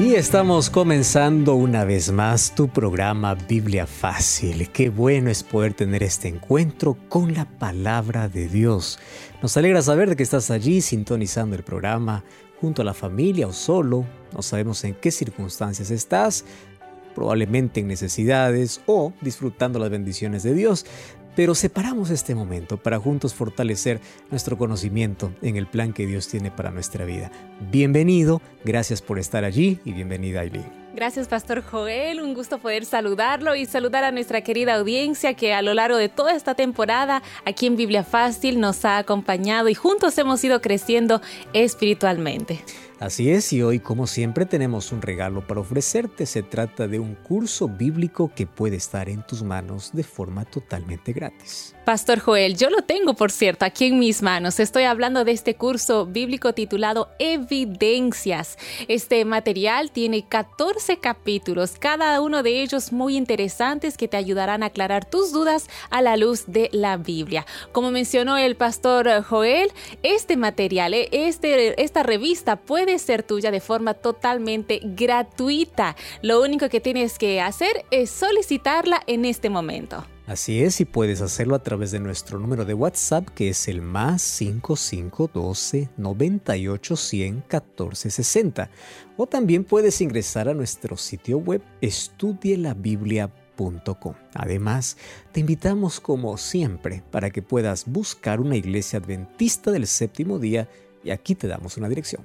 Y estamos comenzando una vez más tu programa Biblia Fácil. Qué bueno es poder tener este encuentro con la palabra de Dios. Nos alegra saber de que estás allí sintonizando el programa junto a la familia o solo. No sabemos en qué circunstancias estás, probablemente en necesidades o disfrutando las bendiciones de Dios pero separamos este momento para juntos fortalecer nuestro conocimiento en el plan que Dios tiene para nuestra vida. Bienvenido, gracias por estar allí y bienvenida Aileen. Gracias, Pastor Joel. Un gusto poder saludarlo y saludar a nuestra querida audiencia que a lo largo de toda esta temporada aquí en Biblia Fácil nos ha acompañado y juntos hemos ido creciendo espiritualmente. Así es, y hoy como siempre tenemos un regalo para ofrecerte. Se trata de un curso bíblico que puede estar en tus manos de forma totalmente gratis. Pastor Joel, yo lo tengo, por cierto, aquí en mis manos. Estoy hablando de este curso bíblico titulado Evidencias. Este material tiene 14 capítulos, cada uno de ellos muy interesantes que te ayudarán a aclarar tus dudas a la luz de la Biblia. Como mencionó el pastor Joel, este material, este, esta revista puede ser tuya de forma totalmente gratuita. Lo único que tienes que hacer es solicitarla en este momento. Así es, y puedes hacerlo a través de nuestro número de WhatsApp que es el más 5512 98 100 1460. O también puedes ingresar a nuestro sitio web estudielabiblia.com. Además, te invitamos como siempre para que puedas buscar una iglesia adventista del séptimo día y aquí te damos una dirección.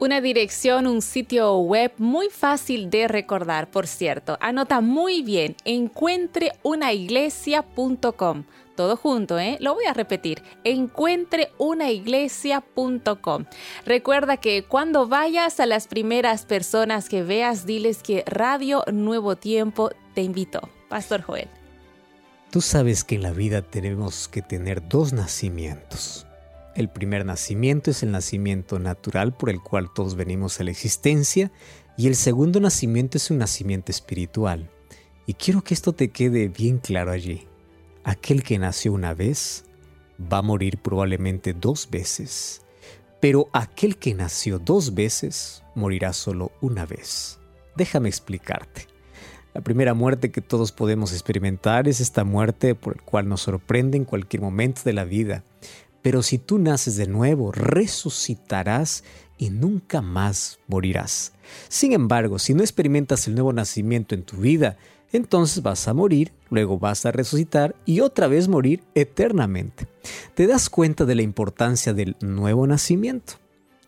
Una dirección, un sitio web muy fácil de recordar, por cierto. Anota muy bien, encuentreunaiglesia.com. Todo junto, ¿eh? Lo voy a repetir, encuentreunaiglesia.com. Recuerda que cuando vayas a las primeras personas que veas, diles que Radio Nuevo Tiempo te invitó. Pastor Joel. Tú sabes que en la vida tenemos que tener dos nacimientos el primer nacimiento es el nacimiento natural por el cual todos venimos a la existencia y el segundo nacimiento es un nacimiento espiritual. Y quiero que esto te quede bien claro allí. Aquel que nació una vez va a morir probablemente dos veces, pero aquel que nació dos veces morirá solo una vez. Déjame explicarte. La primera muerte que todos podemos experimentar es esta muerte por la cual nos sorprende en cualquier momento de la vida. Pero si tú naces de nuevo, resucitarás y nunca más morirás. Sin embargo, si no experimentas el nuevo nacimiento en tu vida, entonces vas a morir, luego vas a resucitar y otra vez morir eternamente. Te das cuenta de la importancia del nuevo nacimiento.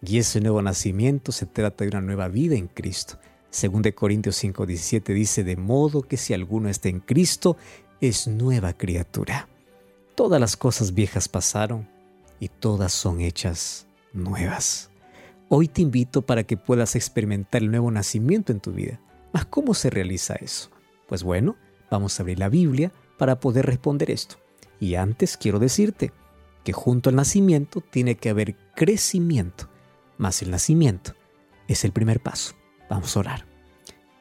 Y ese nuevo nacimiento se trata de una nueva vida en Cristo. Según de Corintios 5:17 dice, de modo que si alguno está en Cristo, es nueva criatura. Todas las cosas viejas pasaron y todas son hechas nuevas. Hoy te invito para que puedas experimentar el nuevo nacimiento en tu vida. ¿Mas cómo se realiza eso? Pues bueno, vamos a abrir la Biblia para poder responder esto. Y antes quiero decirte que junto al nacimiento tiene que haber crecimiento, mas el nacimiento es el primer paso. Vamos a orar.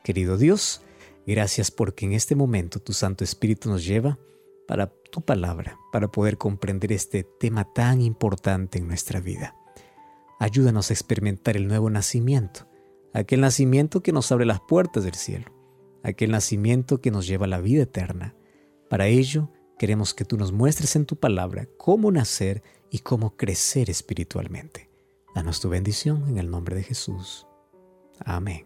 Querido Dios, gracias porque en este momento tu Santo Espíritu nos lleva para tu palabra, para poder comprender este tema tan importante en nuestra vida. Ayúdanos a experimentar el nuevo nacimiento, aquel nacimiento que nos abre las puertas del cielo, aquel nacimiento que nos lleva a la vida eterna. Para ello, queremos que tú nos muestres en tu palabra cómo nacer y cómo crecer espiritualmente. Danos tu bendición en el nombre de Jesús. Amén.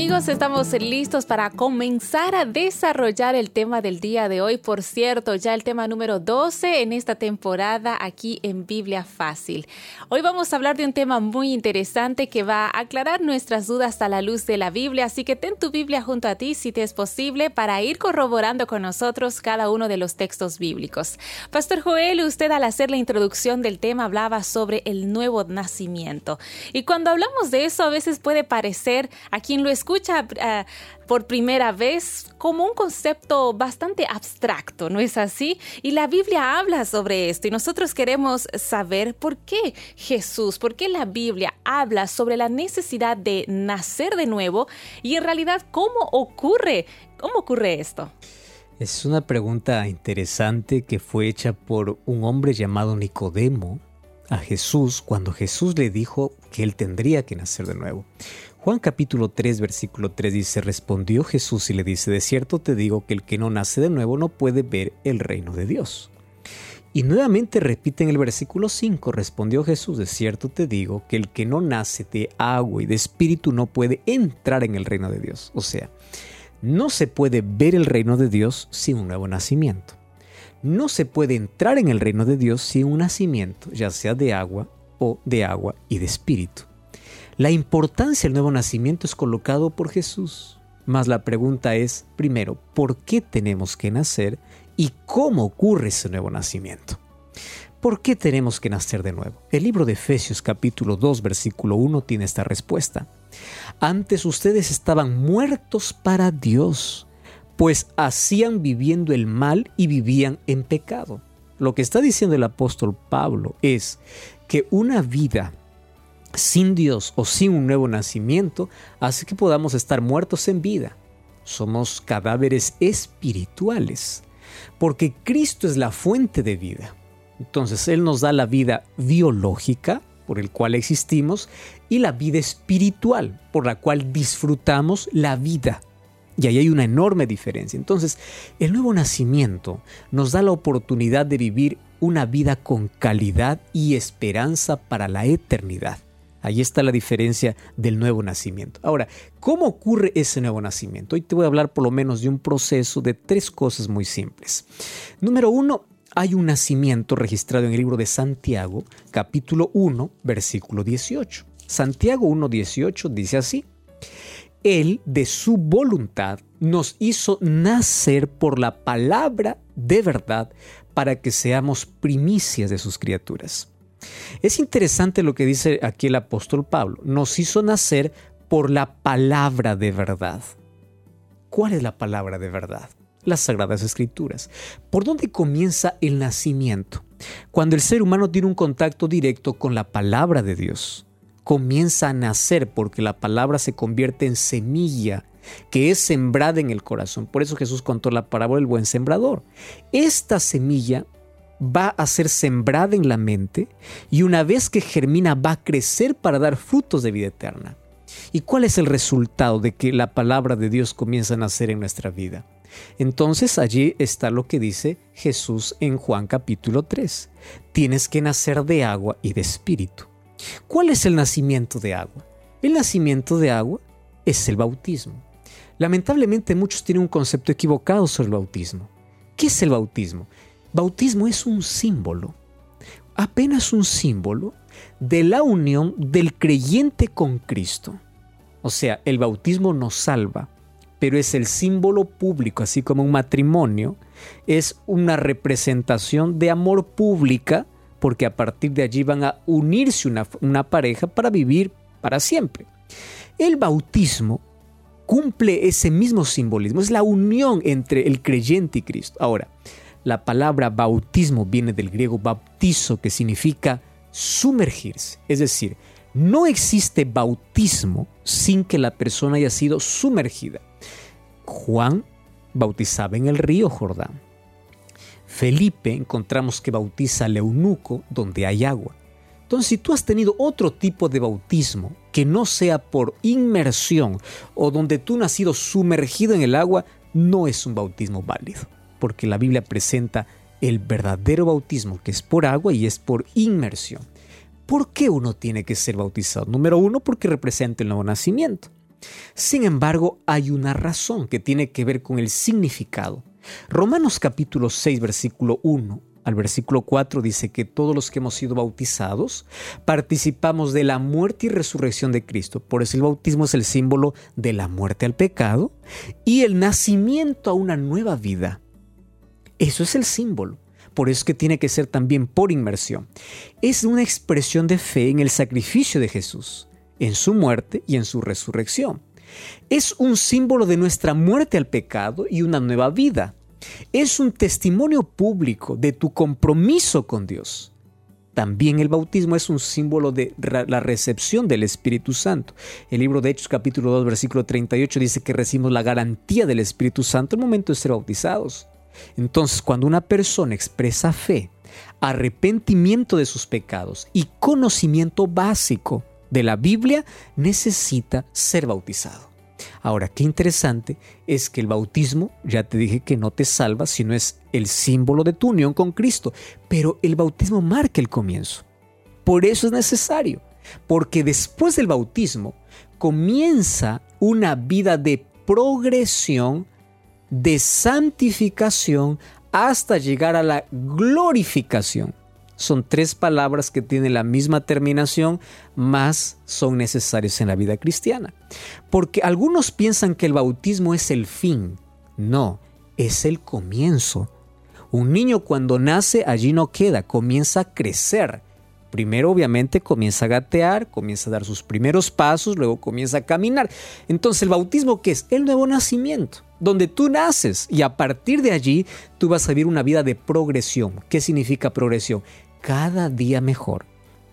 Amigos, estamos listos para comenzar a desarrollar el tema del día de hoy. Por cierto, ya el tema número 12 en esta temporada aquí en Biblia Fácil. Hoy vamos a hablar de un tema muy interesante que va a aclarar nuestras dudas a la luz de la Biblia, así que ten tu Biblia junto a ti si te es posible para ir corroborando con nosotros cada uno de los textos bíblicos. Pastor Joel, usted al hacer la introducción del tema hablaba sobre el nuevo nacimiento. Y cuando hablamos de eso a veces puede parecer a quien lo escucha uh, por primera vez como un concepto bastante abstracto, ¿no es así? Y la Biblia habla sobre esto y nosotros queremos saber por qué Jesús, por qué la Biblia habla sobre la necesidad de nacer de nuevo y en realidad cómo ocurre, cómo ocurre esto. Es una pregunta interesante que fue hecha por un hombre llamado Nicodemo a Jesús cuando Jesús le dijo que él tendría que nacer de nuevo. Juan capítulo 3 versículo 3 dice, respondió Jesús y le dice, de cierto te digo que el que no nace de nuevo no puede ver el reino de Dios. Y nuevamente repite en el versículo 5, respondió Jesús, de cierto te digo que el que no nace de agua y de espíritu no puede entrar en el reino de Dios. O sea, no se puede ver el reino de Dios sin un nuevo nacimiento. No se puede entrar en el reino de Dios sin un nacimiento, ya sea de agua o de agua y de espíritu. La importancia del nuevo nacimiento es colocado por Jesús. Mas la pregunta es, primero, ¿por qué tenemos que nacer y cómo ocurre ese nuevo nacimiento? ¿Por qué tenemos que nacer de nuevo? El libro de Efesios capítulo 2 versículo 1 tiene esta respuesta. Antes ustedes estaban muertos para Dios, pues hacían viviendo el mal y vivían en pecado. Lo que está diciendo el apóstol Pablo es que una vida sin Dios o sin un nuevo nacimiento hace que podamos estar muertos en vida. Somos cadáveres espirituales, porque Cristo es la fuente de vida. Entonces Él nos da la vida biológica, por el cual existimos, y la vida espiritual, por la cual disfrutamos la vida. Y ahí hay una enorme diferencia. Entonces, el nuevo nacimiento nos da la oportunidad de vivir una vida con calidad y esperanza para la eternidad. Ahí está la diferencia del nuevo nacimiento. Ahora, ¿cómo ocurre ese nuevo nacimiento? Hoy te voy a hablar por lo menos de un proceso de tres cosas muy simples. Número uno, hay un nacimiento registrado en el libro de Santiago, capítulo 1, versículo 18. Santiago 1, 18 dice así. Él, de su voluntad, nos hizo nacer por la palabra de verdad para que seamos primicias de sus criaturas. Es interesante lo que dice aquí el apóstol Pablo. Nos hizo nacer por la palabra de verdad. ¿Cuál es la palabra de verdad? Las sagradas escrituras. ¿Por dónde comienza el nacimiento? Cuando el ser humano tiene un contacto directo con la palabra de Dios. Comienza a nacer porque la palabra se convierte en semilla que es sembrada en el corazón. Por eso Jesús contó la parábola del buen sembrador. Esta semilla va a ser sembrada en la mente y una vez que germina va a crecer para dar frutos de vida eterna. ¿Y cuál es el resultado de que la palabra de Dios comienza a nacer en nuestra vida? Entonces allí está lo que dice Jesús en Juan capítulo 3. Tienes que nacer de agua y de espíritu. ¿Cuál es el nacimiento de agua? El nacimiento de agua es el bautismo. Lamentablemente muchos tienen un concepto equivocado sobre el bautismo. ¿Qué es el bautismo? Bautismo es un símbolo, apenas un símbolo de la unión del creyente con Cristo. O sea, el bautismo nos salva, pero es el símbolo público, así como un matrimonio, es una representación de amor pública, porque a partir de allí van a unirse una, una pareja para vivir para siempre. El bautismo cumple ese mismo simbolismo, es la unión entre el creyente y Cristo. Ahora, la palabra bautismo viene del griego bautizo, que significa sumergirse. Es decir, no existe bautismo sin que la persona haya sido sumergida. Juan bautizaba en el río Jordán. Felipe encontramos que bautiza al eunuco donde hay agua. Entonces, si tú has tenido otro tipo de bautismo que no sea por inmersión o donde tú no has sido sumergido en el agua, no es un bautismo válido porque la Biblia presenta el verdadero bautismo, que es por agua y es por inmersión. ¿Por qué uno tiene que ser bautizado? Número uno, porque representa el nuevo nacimiento. Sin embargo, hay una razón que tiene que ver con el significado. Romanos capítulo 6, versículo 1 al versículo 4 dice que todos los que hemos sido bautizados participamos de la muerte y resurrección de Cristo. Por eso el bautismo es el símbolo de la muerte al pecado y el nacimiento a una nueva vida. Eso es el símbolo. Por eso es que tiene que ser también por inmersión. Es una expresión de fe en el sacrificio de Jesús, en su muerte y en su resurrección. Es un símbolo de nuestra muerte al pecado y una nueva vida. Es un testimonio público de tu compromiso con Dios. También el bautismo es un símbolo de la recepción del Espíritu Santo. El libro de Hechos capítulo 2 versículo 38 dice que recibimos la garantía del Espíritu Santo al momento de ser bautizados. Entonces, cuando una persona expresa fe, arrepentimiento de sus pecados y conocimiento básico de la Biblia, necesita ser bautizado. Ahora, qué interesante es que el bautismo, ya te dije que no te salva, sino es el símbolo de tu unión con Cristo, pero el bautismo marca el comienzo. Por eso es necesario, porque después del bautismo comienza una vida de progresión de santificación hasta llegar a la glorificación. Son tres palabras que tienen la misma terminación, más son necesarias en la vida cristiana. Porque algunos piensan que el bautismo es el fin. No, es el comienzo. Un niño cuando nace allí no queda, comienza a crecer. Primero obviamente comienza a gatear, comienza a dar sus primeros pasos, luego comienza a caminar. Entonces el bautismo ¿qué es? El nuevo nacimiento, donde tú naces y a partir de allí tú vas a vivir una vida de progresión. ¿Qué significa progresión? Cada día mejor.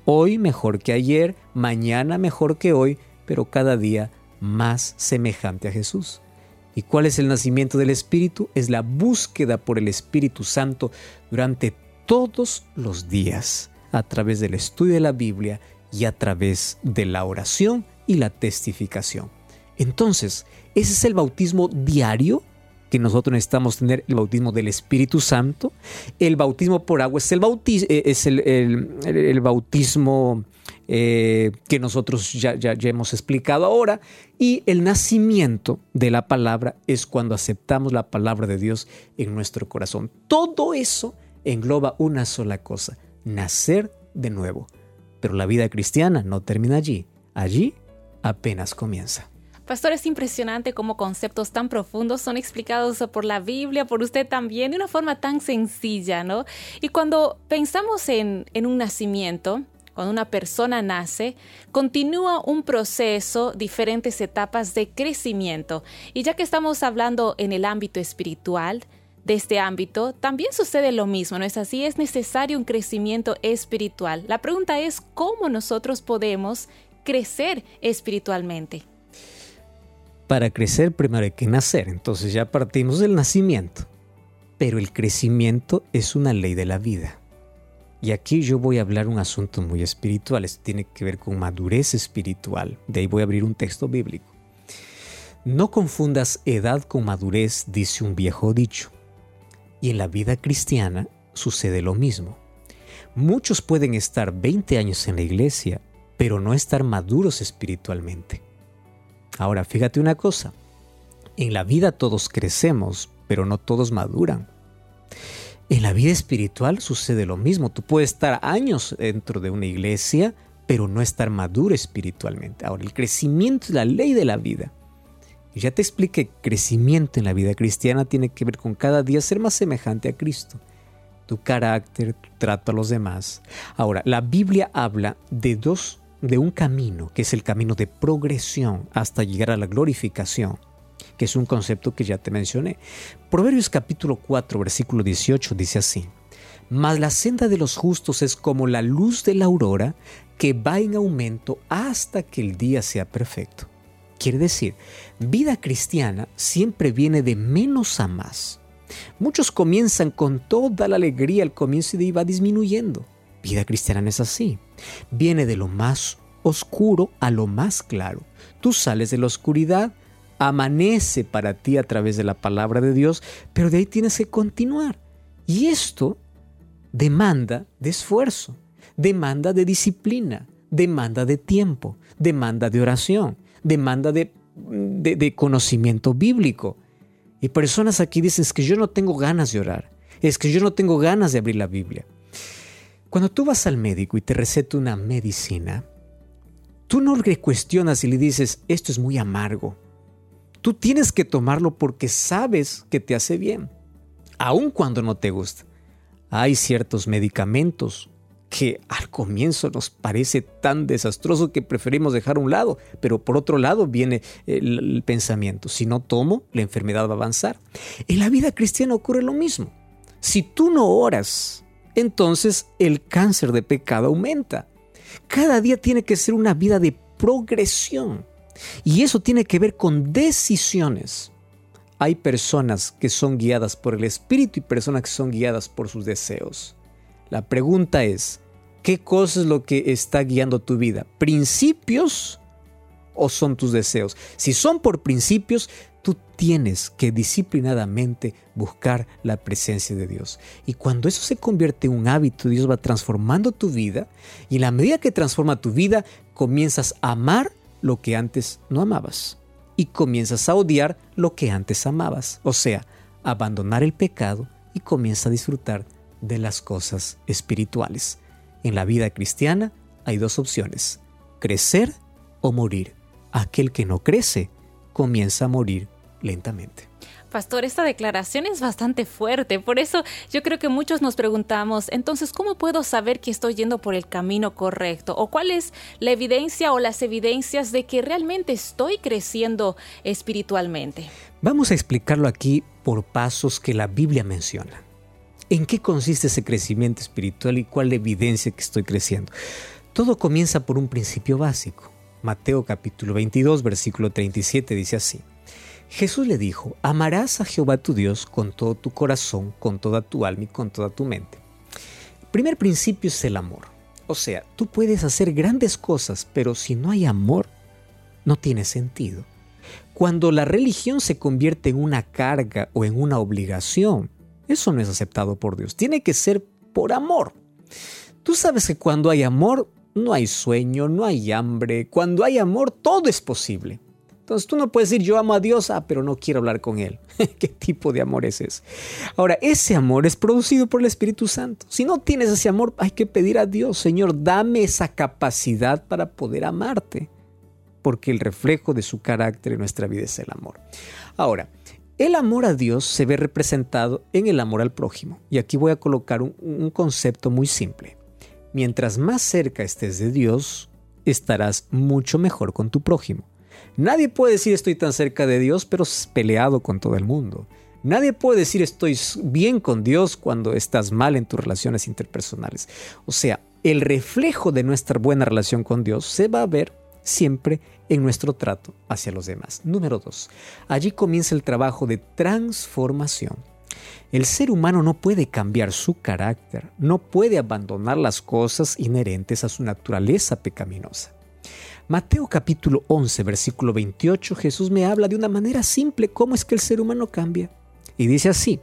Hoy mejor que ayer, mañana mejor que hoy, pero cada día más semejante a Jesús. ¿Y cuál es el nacimiento del Espíritu? Es la búsqueda por el Espíritu Santo durante todos los días a través del estudio de la Biblia y a través de la oración y la testificación. Entonces, ese es el bautismo diario que nosotros necesitamos tener, el bautismo del Espíritu Santo. El bautismo por agua es el, eh, es el, bautismo eh, que nosotros ya, ya, ya hemos explicado ahora. Y el nacimiento de la palabra es cuando aceptamos la palabra de Dios en nuestro corazón. Todo eso engloba una sola cosa, nacer de nuevo. Pero la vida cristiana no termina allí. Allí apenas comienza. Pastor, es impresionante cómo conceptos tan profundos son explicados por la Biblia, por usted también, de una forma tan sencilla, ¿no? Y cuando pensamos en, en un nacimiento, cuando una persona nace, continúa un proceso, diferentes etapas de crecimiento. Y ya que estamos hablando en el ámbito espiritual, de este ámbito, también sucede lo mismo, ¿no es así? Es necesario un crecimiento espiritual. La pregunta es cómo nosotros podemos crecer espiritualmente. Para crecer primero hay que nacer, entonces ya partimos del nacimiento. Pero el crecimiento es una ley de la vida. Y aquí yo voy a hablar un asunto muy espiritual, esto tiene que ver con madurez espiritual. De ahí voy a abrir un texto bíblico. No confundas edad con madurez, dice un viejo dicho. Y en la vida cristiana sucede lo mismo. Muchos pueden estar 20 años en la iglesia, pero no estar maduros espiritualmente. Ahora, fíjate una cosa. En la vida todos crecemos, pero no todos maduran. En la vida espiritual sucede lo mismo. Tú puedes estar años dentro de una iglesia, pero no estar maduro espiritualmente. Ahora, el crecimiento es la ley de la vida. Ya te expliqué, crecimiento en la vida cristiana tiene que ver con cada día ser más semejante a Cristo. Tu carácter, tu trato a los demás. Ahora, la Biblia habla de dos, de un camino, que es el camino de progresión hasta llegar a la glorificación, que es un concepto que ya te mencioné. Proverbios capítulo 4, versículo 18 dice así. Mas la senda de los justos es como la luz de la aurora que va en aumento hasta que el día sea perfecto. Quiere decir, vida cristiana siempre viene de menos a más. Muchos comienzan con toda la alegría al comienzo y va disminuyendo. Vida cristiana no es así. Viene de lo más oscuro a lo más claro. Tú sales de la oscuridad, amanece para ti a través de la palabra de Dios, pero de ahí tienes que continuar. Y esto demanda de esfuerzo, demanda de disciplina, demanda de tiempo, demanda de oración demanda de de, conocimiento bíblico. Y personas aquí dicen es que yo no tengo ganas de orar, es que yo no tengo ganas de abrir la Biblia. Cuando tú vas al médico y te receta una medicina, tú no le cuestionas y le dices, esto es muy amargo. Tú tienes que tomarlo porque sabes que te hace bien, aun cuando no te gusta. Hay ciertos medicamentos que al comienzo nos parece tan desastroso que preferimos dejar a un lado, pero por otro lado viene el, el, pensamiento, si no tomo, la enfermedad va a avanzar. En la vida cristiana ocurre lo mismo. Si tú no oras, entonces el cáncer de pecado aumenta. Cada día tiene que ser una vida de progresión y eso tiene que ver con decisiones. Hay personas que son guiadas por el Espíritu y personas que son guiadas por sus deseos. La pregunta es, ¿qué cosa es lo que está guiando tu vida? ¿Principios o son tus deseos? Si son por principios, tú tienes que disciplinadamente buscar la presencia de Dios. Y cuando eso se convierte en un hábito, Dios va transformando tu vida y en la medida que transforma tu vida, comienzas a amar lo que antes no amabas y comienzas a odiar lo que antes amabas. O sea, abandonar el pecado y comienza a disfrutar de las cosas espirituales. En la vida cristiana hay dos opciones, crecer o morir. Aquel que no crece comienza a morir lentamente. Pastor, esta declaración es bastante fuerte, por eso yo creo que muchos nos preguntamos, entonces, ¿cómo puedo saber que estoy yendo por el camino correcto? ¿O cuál es la evidencia o las evidencias de que realmente estoy creciendo espiritualmente? Vamos a explicarlo aquí por pasos que la Biblia menciona. ¿En qué consiste ese crecimiento espiritual y cuál evidencia que estoy creciendo? Todo comienza por un principio básico. Mateo capítulo 22, versículo 37 dice así. Jesús le dijo, amarás a Jehová tu Dios con todo tu corazón, con toda tu alma y con toda tu mente. El primer principio es el amor. O sea, tú puedes hacer grandes cosas, pero si no hay amor, no tiene sentido. Cuando la religión se convierte en una carga o en una obligación, eso no es aceptado por Dios. Tiene que ser por amor. Tú sabes que cuando hay amor, no hay sueño, no hay hambre. Cuando hay amor, todo es posible. Entonces tú no puedes decir yo amo a Dios, ah, pero no quiero hablar con Él. ¿Qué tipo de amor es ese? Ahora, ese amor es producido por el Espíritu Santo. Si no tienes ese amor, hay que pedir a Dios, Señor, dame esa capacidad para poder amarte. Porque el reflejo de su carácter en nuestra vida es el amor. Ahora, el amor a Dios se ve representado en el amor al prójimo. Y aquí voy a colocar un, concepto muy simple. Mientras más cerca estés de Dios, estarás mucho mejor con tu prójimo. Nadie puede decir estoy tan cerca de Dios, pero peleado con todo el mundo. Nadie puede decir estoy bien con Dios cuando estás mal en tus relaciones interpersonales. O sea, el reflejo de nuestra buena relación con Dios se va a ver siempre en nuestro trato hacia los demás. Número dos, allí comienza el trabajo de transformación. El ser humano no puede cambiar su carácter, no puede abandonar las cosas inherentes a su naturaleza pecaminosa. Mateo capítulo 11, versículo 28, Jesús me habla de una manera simple cómo es que el ser humano cambia. Y dice así,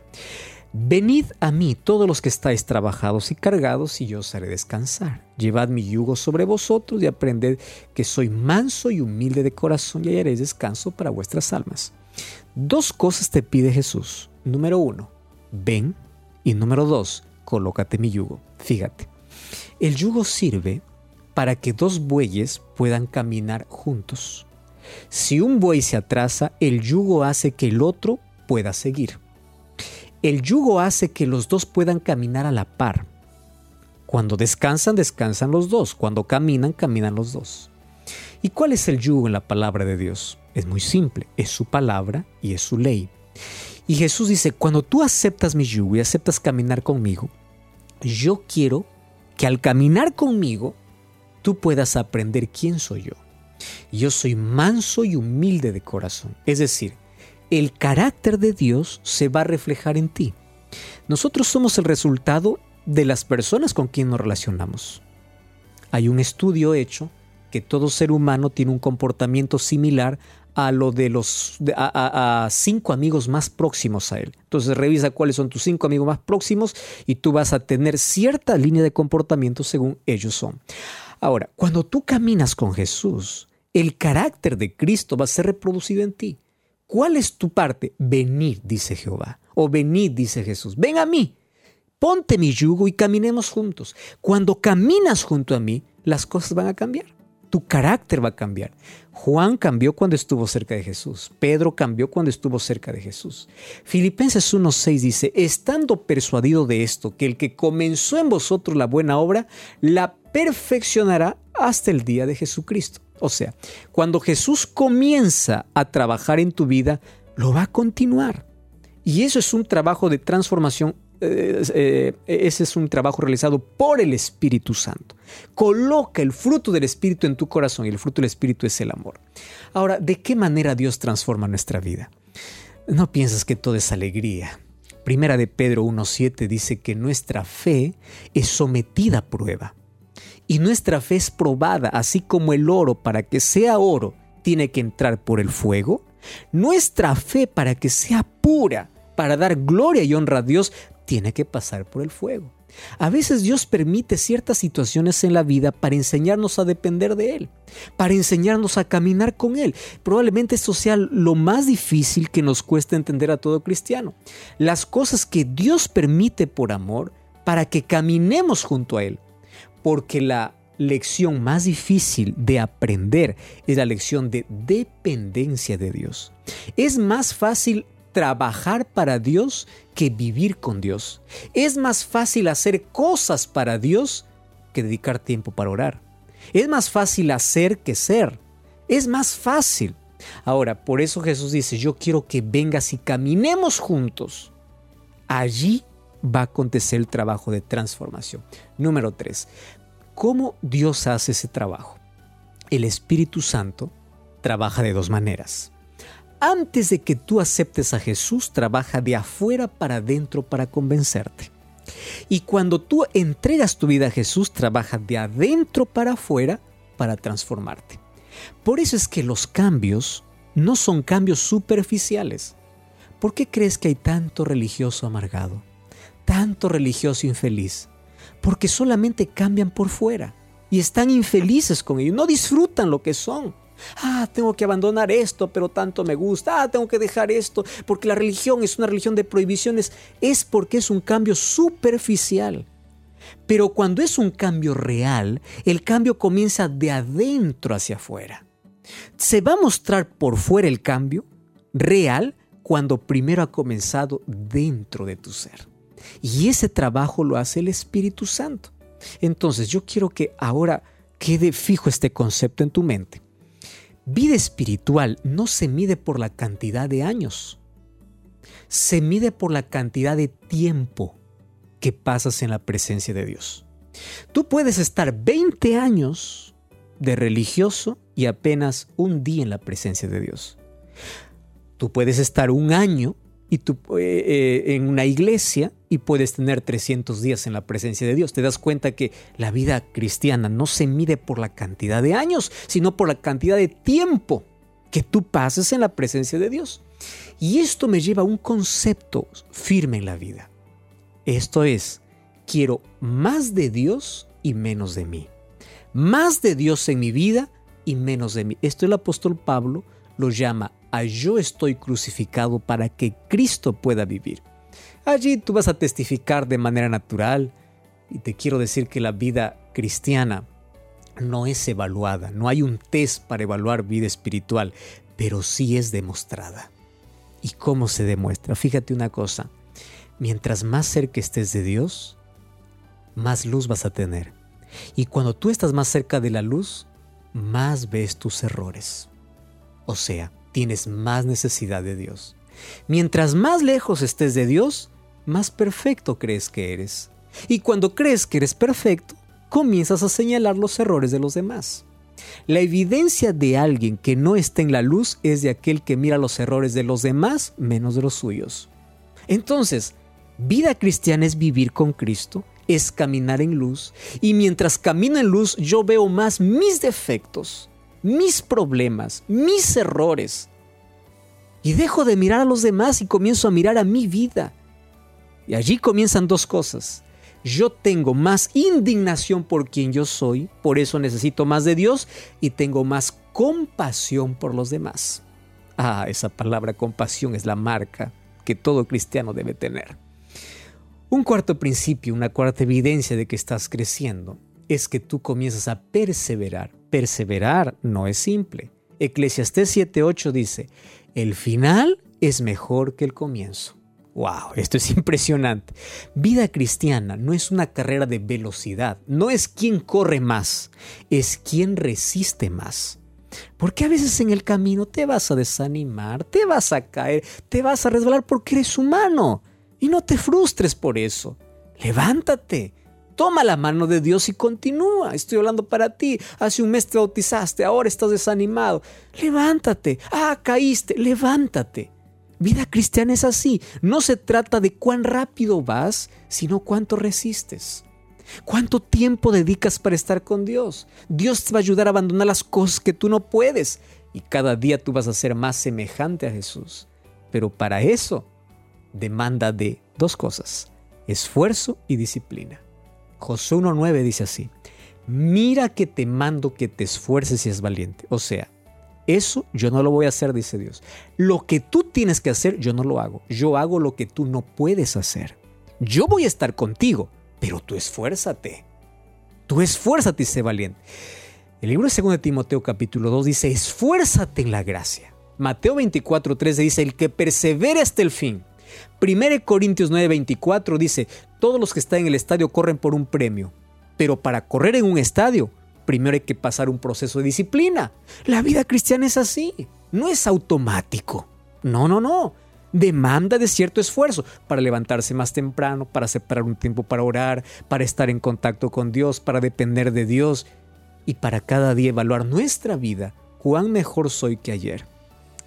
Venid a mí todos los que estáis trabajados y cargados, y yo os haré descansar. Llevad mi yugo sobre vosotros y aprended que soy manso y humilde de corazón y hallaréis descanso para vuestras almas. Dos cosas te pide Jesús. Número uno, ven. Y número dos, colócate mi yugo. Fíjate, el yugo sirve para que dos bueyes puedan caminar juntos. Si un buey se atrasa, el yugo hace que el otro pueda seguir. El yugo hace que los dos puedan caminar a la par. Cuando descansan, descansan los dos. Cuando caminan, caminan los dos. ¿Y cuál es el yugo en la palabra de Dios? Es muy simple, es su palabra y es su ley. Y Jesús dice, cuando tú aceptas mi yugo y aceptas caminar conmigo, yo quiero que al caminar conmigo tú puedas aprender quién soy yo. Yo soy manso y humilde de corazón. Es decir, el carácter de Dios se va a reflejar en ti. Nosotros somos el resultado de las personas con quien nos relacionamos. Hay un estudio hecho que todo ser humano tiene un comportamiento similar a lo de los a, cinco amigos más próximos a él. Entonces revisa cuáles son tus cinco amigos más próximos y tú vas a tener cierta línea de comportamiento según ellos son. Ahora, cuando tú caminas con Jesús, el carácter de Cristo va a ser reproducido en ti. ¿Cuál es tu parte? Venid, dice Jehová. O venid, dice Jesús. Ven a mí. Ponte mi yugo y caminemos juntos. Cuando caminas junto a mí, las cosas van a cambiar. Tu carácter va a cambiar. Juan cambió cuando estuvo cerca de Jesús. Pedro cambió cuando estuvo cerca de Jesús. Filipenses 1.6 dice, estando persuadido de esto, que el que comenzó en vosotros la buena obra, la perfeccionará hasta el día de Jesucristo. O sea, cuando Jesús comienza a trabajar en tu vida, lo va a continuar. Y eso es un trabajo de transformación, eh, eh, ese es un trabajo realizado por el Espíritu Santo. Coloca el fruto del Espíritu en tu corazón y el fruto del Espíritu es el amor. Ahora, ¿de qué manera Dios transforma nuestra vida? No piensas que todo es alegría. Primera de Pedro 1.7 dice que nuestra fe es sometida a prueba y nuestra fe es probada, así como el oro para que sea oro tiene que entrar por el fuego, nuestra fe para que sea pura, para dar gloria y honra a Dios, tiene que pasar por el fuego. A veces Dios permite ciertas situaciones en la vida para enseñarnos a depender de Él, para enseñarnos a caminar con Él. Probablemente esto sea lo más difícil que nos cuesta entender a todo cristiano. Las cosas que Dios permite por amor para que caminemos junto a Él porque la lección más difícil de aprender es la lección de dependencia de Dios. Es más fácil trabajar para Dios que vivir con Dios. Es más fácil hacer cosas para Dios que dedicar tiempo para orar. Es más fácil hacer que ser. Es más fácil. Ahora, por eso Jesús dice, yo quiero que vengas y caminemos juntos. Allí va a acontecer el trabajo de transformación. Número 3. ¿Cómo Dios hace ese trabajo? El Espíritu Santo trabaja de dos maneras. Antes de que tú aceptes a Jesús, trabaja de afuera para adentro para convencerte. Y cuando tú entregas tu vida a Jesús, trabaja de adentro para afuera para transformarte. Por eso es que los cambios no son cambios superficiales. ¿Por qué crees que hay tanto religioso amargado? Tanto religioso infeliz? Porque solamente cambian por fuera y están infelices con ello, no disfrutan lo que son. Ah, tengo que abandonar esto, pero tanto me gusta. Ah, tengo que dejar esto, porque la religión es una religión de prohibiciones. Es porque es un cambio superficial. Pero cuando es un cambio real, el cambio comienza de adentro hacia afuera. Se va a mostrar por fuera el cambio real cuando primero ha comenzado dentro de tu ser. Y ese trabajo lo hace el Espíritu Santo. Entonces yo quiero que ahora quede fijo este concepto en tu mente. Vida espiritual no se mide por la cantidad de años, se mide por la cantidad de tiempo que pasas en la presencia de Dios. Tú puedes estar 20 años de religioso y apenas un día en la presencia de Dios. Tú puedes estar un año y tú, eh, eh, en una iglesia y puedes tener 300 días en la presencia de Dios. Te das cuenta que la vida cristiana no se mide por la cantidad de años, sino por la cantidad de tiempo que tú pases en la presencia de Dios. Y esto me lleva a un concepto firme en la vida. Esto es, quiero más de Dios y menos de mí. Más de Dios en mi vida y menos de mí. Esto el apóstol Pablo lo llama a yo estoy crucificado para que Cristo pueda vivir. Allí tú vas a testificar de manera natural y te quiero decir que la vida cristiana no es evaluada, no hay un test para evaluar vida espiritual, pero sí es demostrada. ¿Y cómo se demuestra? Fíjate una cosa, mientras más cerca estés de Dios, más luz vas a tener. Y cuando tú estás más cerca de la luz, más ves tus errores. O sea, tienes más necesidad de Dios. Mientras más lejos estés de Dios, más perfecto crees que eres. Y cuando crees que eres perfecto, comienzas a señalar los errores de los demás. La evidencia de alguien que no está en la luz es de aquel que mira los errores de los demás menos de los suyos. Entonces, vida cristiana es vivir con Cristo, es caminar en luz, y mientras camino en luz yo veo más mis defectos, mis problemas, mis errores, y dejo de mirar a los demás y comienzo a mirar a mi vida y allí comienzan dos cosas. Yo tengo más indignación por quien yo soy, por eso necesito más de Dios y tengo más compasión por los demás. Ah, esa palabra compasión es la marca que todo cristiano debe tener. Un cuarto principio, una cuarta evidencia de que estás creciendo, es que tú comienzas a perseverar. Perseverar no es simple. Eclesiastés 7:8 dice, el final es mejor que el comienzo. ¡Wow! Esto es impresionante. Vida cristiana no es una carrera de velocidad, no es quien corre más, es quien resiste más. Porque a veces en el camino te vas a desanimar, te vas a caer, te vas a resbalar porque eres humano. Y no te frustres por eso. Levántate. Toma la mano de Dios y continúa. Estoy hablando para ti. Hace un mes te bautizaste, ahora estás desanimado. Levántate. Ah, caíste. Levántate. Vida cristiana es así. No se trata de cuán rápido vas, sino cuánto resistes. ¿Cuánto tiempo dedicas para estar con Dios? Dios te va a ayudar a abandonar las cosas que tú no puedes y cada día tú vas a ser más semejante a Jesús. Pero para eso demanda de dos cosas, esfuerzo y disciplina. Josué 1.9 dice así, mira que te mando que te esfuerces y es valiente. O sea, eso yo no lo voy a hacer, dice Dios. Lo que tú tienes que hacer, yo no lo hago. Yo hago lo que tú no puedes hacer. Yo voy a estar contigo, pero tú esfuérzate. Tú esfuérzate y sé valiente. El libro de 2 Timoteo capítulo 2 dice, esfuérzate en la gracia. Mateo 24, 13 dice, el que persevere hasta el fin. 1 Corintios 9, 24 dice, todos los que están en el estadio corren por un premio, pero para correr en un estadio, primero hay que pasar un proceso de disciplina. La vida cristiana es así, no es automático. No, no, no demanda de cierto esfuerzo para levantarse más temprano, para separar un tiempo para orar, para estar en contacto con Dios, para depender de Dios y para cada día evaluar nuestra vida, cuán mejor soy que ayer.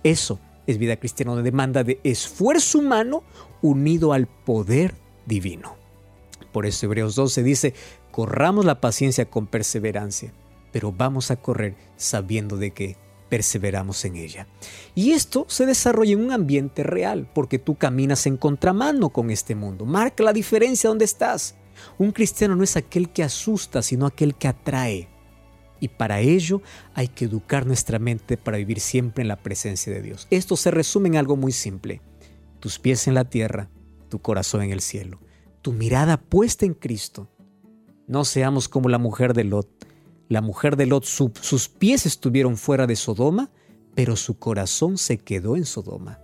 Eso es vida cristiana, una demanda de esfuerzo humano unido al poder divino. Por eso Hebreos 12 dice, corramos la paciencia con perseverancia, pero vamos a correr sabiendo de que perseveramos en ella. Y esto se desarrolla en un ambiente real, porque tú caminas en contramano con este mundo. Marca la diferencia donde estás. Un cristiano no es aquel que asusta, sino aquel que atrae. Y para ello hay que educar nuestra mente para vivir siempre en la presencia de Dios. Esto se resume en algo muy simple. Tus pies en la tierra, tu corazón en el cielo, tu mirada puesta en Cristo. No seamos como la mujer de Lot, la mujer de Lot, sus pies estuvieron fuera de Sodoma, pero su corazón se quedó en Sodoma.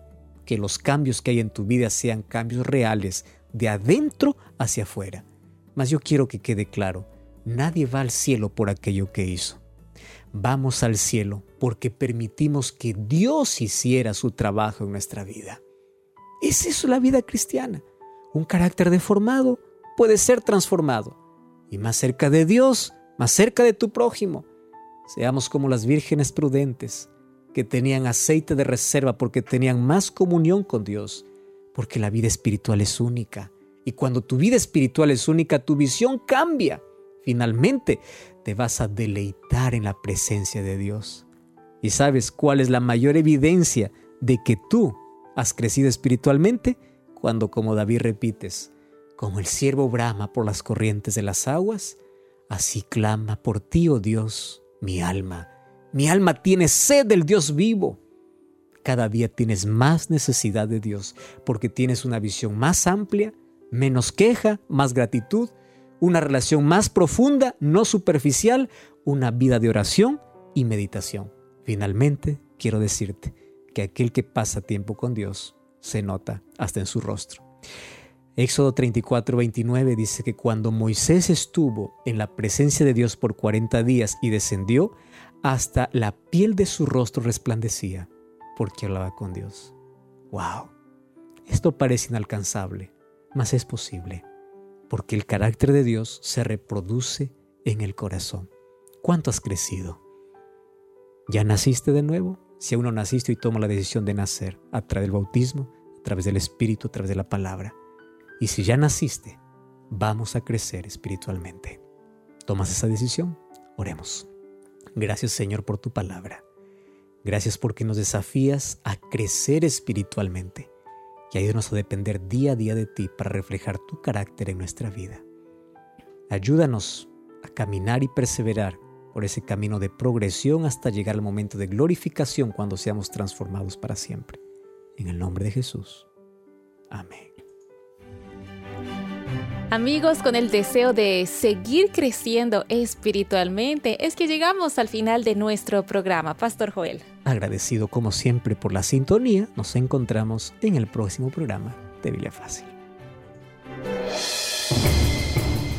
Que los cambios que hay en tu vida sean cambios reales, de adentro hacia afuera. Mas yo quiero que quede claro, nadie va al cielo por aquello que hizo. Vamos al cielo porque permitimos que Dios hiciera su trabajo en nuestra vida. ¿Es eso la vida cristiana? Un carácter deformado puede ser transformado. Y más cerca de Dios, más cerca de tu prójimo. Seamos como las vírgenes prudentes, que tenían aceite de reserva porque tenían más comunión con Dios, porque la vida espiritual es única. Y cuando tu vida espiritual es única, tu visión cambia. Finalmente, te vas a deleitar en la presencia de Dios. ¿Y sabes cuál es la mayor evidencia de que tú has crecido espiritualmente? Cuando como David repites, como el siervo brama por las corrientes de las aguas, Así clama por ti, oh Dios, mi alma. Mi alma tiene sed del Dios vivo. Cada día tienes más necesidad de Dios porque tienes una visión más amplia, menos queja, más gratitud, una relación más profunda, no superficial, una vida de oración y meditación. Finalmente, quiero decirte que aquel que pasa tiempo con Dios se nota hasta en su rostro. Éxodo 34, 29 dice que cuando Moisés estuvo en la presencia de Dios por 40 días y descendió, hasta la piel de su rostro resplandecía, porque hablaba con Dios. ¡Wow! Esto parece inalcanzable, mas es posible, porque el carácter de Dios se reproduce en el corazón. ¿Cuánto has crecido? ¿Ya naciste de nuevo? Si aún no naciste y toma la decisión de nacer a través del bautismo, a través del Espíritu, a través de la palabra y si ya naciste, vamos a crecer espiritualmente. ¿Tomas esa decisión? Oremos. Gracias Señor por tu palabra. Gracias porque nos desafías a crecer espiritualmente y ayúdanos a depender día a día de ti para reflejar tu carácter en nuestra vida. Ayúdanos a caminar y perseverar por ese camino de progresión hasta llegar al momento de glorificación cuando seamos transformados para siempre. En el nombre de Jesús. Amén. Amigos, con el deseo de seguir creciendo espiritualmente, es que llegamos al final de nuestro programa. Pastor Joel. Agradecido como siempre por la sintonía, nos encontramos en el próximo programa de Biblia Fácil.